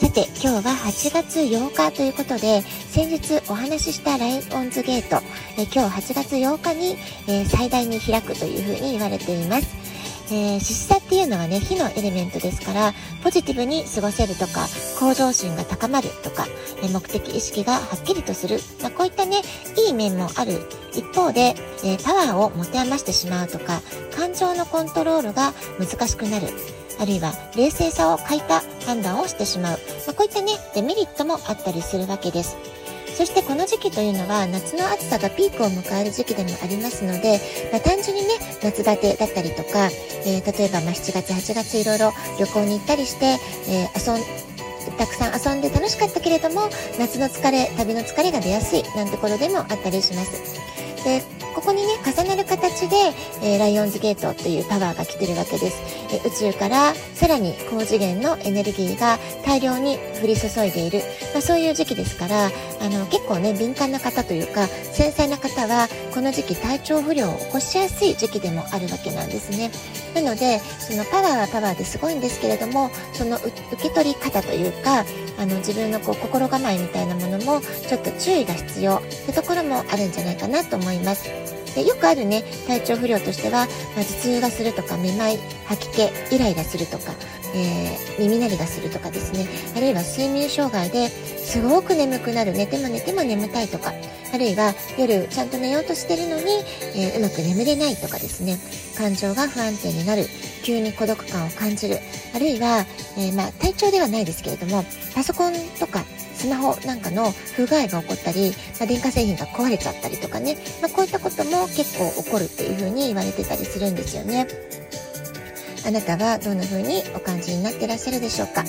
さて、今日は8月8日ということで、先日お話ししたライオンズゲート、え今日8月8日に、え最大に開くというふうに言われています。えー、獅子座っていうのはね、火のエレメントですから、ポジティブに過ごせるとか、向上心が高まるとか、え目的意識がはっきりとする、まあ、こういったね、いい面もある一方で、えー、パワーを持て余してしまうとか、感情のコントロールが難しくなる。あるいは冷静さを欠いた判断をしてしまう、まあ、こういったねデメリットもあったりするわけです。そしてこの時期というのは夏の暑さがピークを迎える時期でもありますので、まあ、単純にね夏バテだったりとか、えー、例えばま7月8月いろいろ旅行に行ったりして、えー、遊んたくさん遊んで楽しかったけれども夏の疲れ旅の疲れが出やすいなんてことでもあったりします。でここにね重なる形で、えー、ライオンズゲートというパワーが来てるわけです、えー、宇宙からさらに高次元のエネルギーが大量に降り注いでいる、まあ、そういう時期ですからあの結構ね敏感な方というか繊細な方はこの時期体調不良を起こしやすい時期でもあるわけなんですね。なのでそのパワーはパワーですごいんですけれどもその受け取り方というかあの自分のこう心構えみたいなものもちょっと注意が必要ってところもあるんじゃないかなと思います。でよくあるね体調不良としては、まあ、頭痛がするとかめまい吐き気イライラするとか、えー、耳鳴りがするとかですね。あるいは睡眠障害ですごく眠くなる寝ても寝ても眠たいとかあるいは夜ちゃんと寝ようとしてるのに、えー、うまく眠れないとかですね。感情が不安定になる急に孤独感を感じる。あるいは、えー、まあ、体調ではないですけれどもパソコンとかスマホなんかの不具合が起こったり、まあ、電化製品が壊れちゃったりとかね、まあ、こういったことも結構起こるっていうふうに言われてたりするんですよね。あなたはどんな風にお感じになってらっしゃるでしょうか？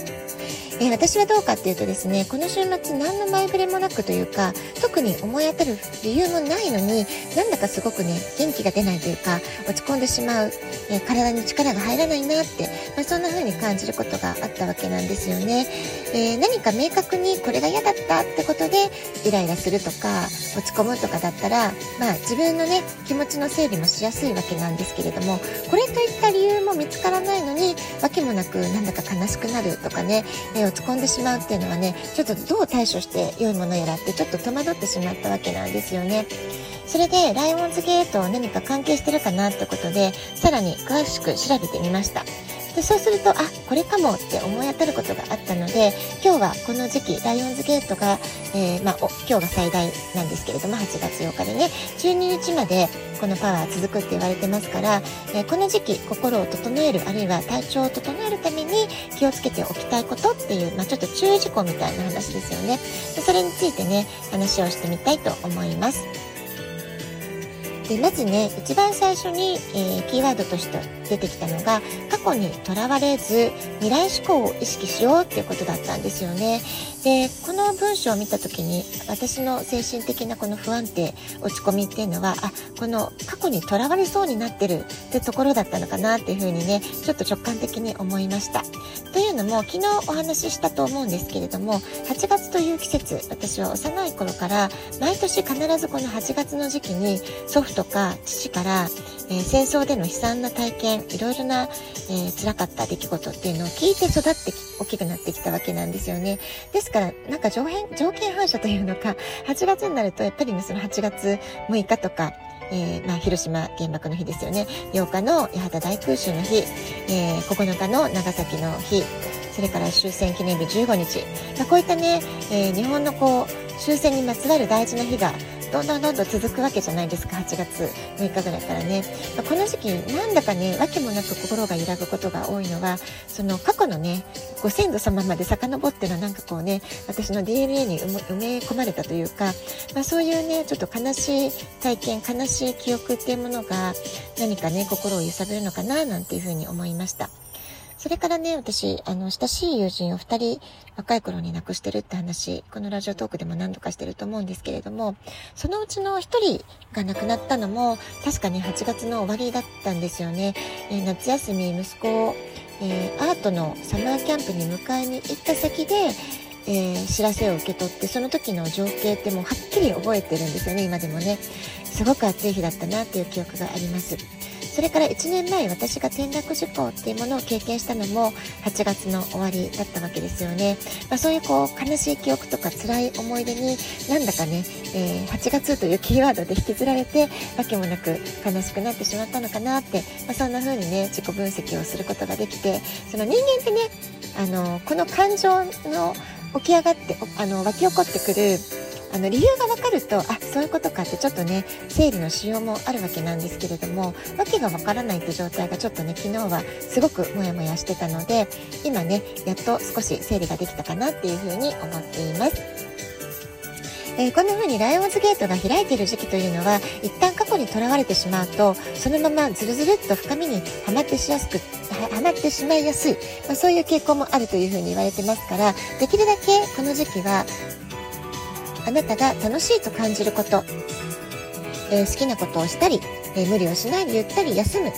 えー、私はどうかっていうとですねこの週末何の前触れもなくというか特に思い当たる理由もないのになんだかすごくね元気が出ないというか落ち込んでしまう、えー、体に力が入らないなって、まあ、そんな風に感じることがあったわけなんですよね、えー、何か明確にこれが嫌だったってことでイライラするとか落ち込むとかだったらまあ自分のね気持ちの整理もしやすいわけなんですけれどもこれといった理由も見つからないのに訳もなくなんだか悲しくなるとかね、え落ち込んでしまうっていうのはねちょっとどう対処して良いものやらってちょっと戸惑ってしまったわけなんですよね。それでライオンズゲート何か関係してるかなってことでさらに詳しく調べてみました。でそうするとあこれかもって思い当たることがあったので今日はこの時期ライオンズゲートが、えー、まあ、今日が最大なんですけれども8月8日でね12日までこのパワー続くって言われてますから、えー、この時期心を整えるあるいは体調を整えるために気をつけておきたいことっていう、まあ、ちょっと注意事項みたいな話ですよねでそれについてね話をしてみたいと思います。でまずね一番最初に、えー、キーワードとして出てきたのが去にとらわれず未来志向を意識しようっていうことだったんですよね。でこの文章を見た時に私の精神的なこの不安定落ち込みっていうのはあこの過去にとらわれそうになってるってところだったのかなっていうふうにねちょっと直感的に思いました。というのも昨日お話ししたと思うんですけれども8月という季節私は幼い頃から毎年必ずこの8月の時期に祖父とか父から、えー、戦争での悲惨な体験いろいろな、えー、辛かった出来事っていうのを聞いて育って大きくなってきたわけなんですよね。ですから、なんか条件、条件反射というのか、8月になるとやっぱりね、その8月6日とか、えー、まあ、広島原爆の日ですよね。8日の八幡大空襲の日、えー、9日の長崎の日、それから終戦記念日15日。まあ、こういったね、えー、日本のこう、終戦にまつわる大事な日がどんどんどんどん続くわけじゃないですか8月6日ぐらいからねこの時期なんだかね訳もなく心が揺らぐことが多いのはその過去のねご先祖様まで遡ってのなんかこうね私の DNA に埋め込まれたというか、まあ、そういうねちょっと悲しい体験悲しい記憶っていうものが何かね心を揺さぶるのかななんていうふうに思いました。それからね、私、あの、親しい友人を二人若い頃に亡くしてるって話、このラジオトークでも何度かしてると思うんですけれども、そのうちの一人が亡くなったのも、確かに8月の終わりだったんですよね。えー、夏休み、息子を、えー、アートのサマーキャンプに迎えに行った先で、えー、知らせを受け取ってその時の情景ってもうはっきり覚えてるんですよね今でもねすごく暑い日だったなっていう記憶がありますそれから1年前私が転落事故っていうものを経験したのも8月の終わりだったわけですよね、まあ、そういうこう悲しい記憶とか辛い思い出になんだかね、えー、8月というキーワードで引きずられてわけもなく悲しくなってしまったのかなって、まあ、そんな風にね自己分析をすることができてその人間ってねあのこの感情の起き上がってあの湧き起こってくるあの理由が分かるとあそういうことかってちょっとね整理のしようもあるわけなんですけれども訳が分からないって状態がちょっとね昨日はすごくモヤモヤしてたので今ねやっと少し整理ができたかなっていうふうに思っています。えー、こんな風にライオンズゲートが開いている時期というのは一旦過去にとらわれてしまうとそのままズルズルっと深みにはまってしやすくはまってしまいやすい、まあ、そういう傾向もあるというふうに言われてますからできるだけこの時期はあなたが楽しいと感じること、えー、好きなことをしたり、えー、無理をしないでゆったり休む、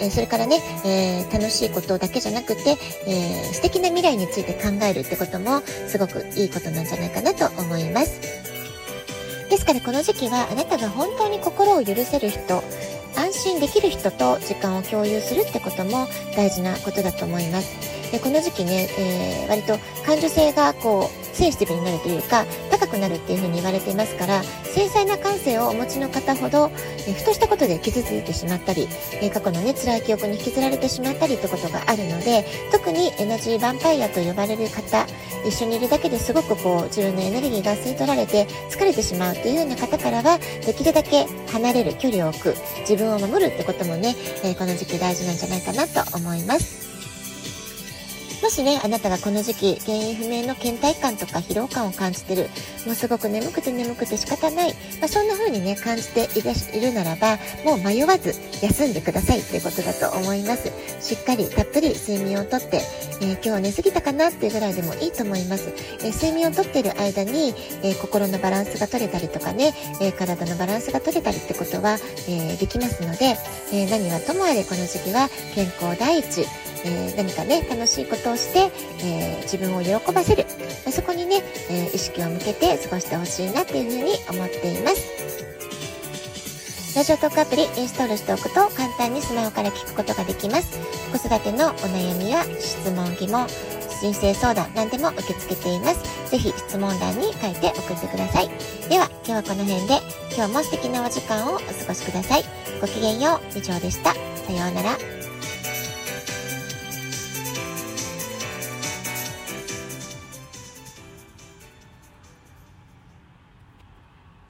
えー、それからね、え楽しいことだけじゃなくて、え素敵な未来について考えるってこともすごくいいことなんじゃないかなと思います。ですからこの時期はあなたが本当に心を許せる人、安心できる人と時間を共有するってことも大事なことだと思います。でこの時期ね、えー、割と感受性がこうセンシティブになるというか高くなるっていうふうに言われていますから繊細な感性をお持ちの方ほど、えふとしたことで傷ついてしまったり、え過去のね辛い記憶に引きずられてしまったりってことがあるので特にエナジーヴァンパイアと呼ばれる方一緒にいるだけですごくこう自分のエネルギーが吸い取られて疲れてしまうっていうような方からはできるだけ離れる距離を置く自分を守るってこともね、えこの時期大事なんじゃないかなと思います。もしね、あなたがこの時期、原因不明の倦怠感とか疲労感を感じてる、もうすごく眠くて眠くて仕方ない、まあ、そんな風にね、感じているならば、もう迷わず休んでくださいっていうことだと思います。しっかりたっぷり睡眠をとって、えー、今日寝すぎたかなっていうぐらいでもいいと思います。えー、睡眠をとっている間に、えー、心のバランスが取れたりとかね、え体のバランスが取れたりってことは、えできますので、え何はともあれこの時期は健康第一、えー、何かね楽しいことをして、えー、自分を喜ばせる。そこにね、え意識を向けて過ごしてほしいなっていうふうに思っています。ラジオトークアプリインストールしておくと簡単にスマホから聞くことができます。子育てのお悩みや質問疑問人生相談何でも受け付けています。ぜひ質問欄に書いて送ってください。では今日はこの辺で今日も素敵なお時間をお過ごしください。ごきげんよう。以上でした。さようなら。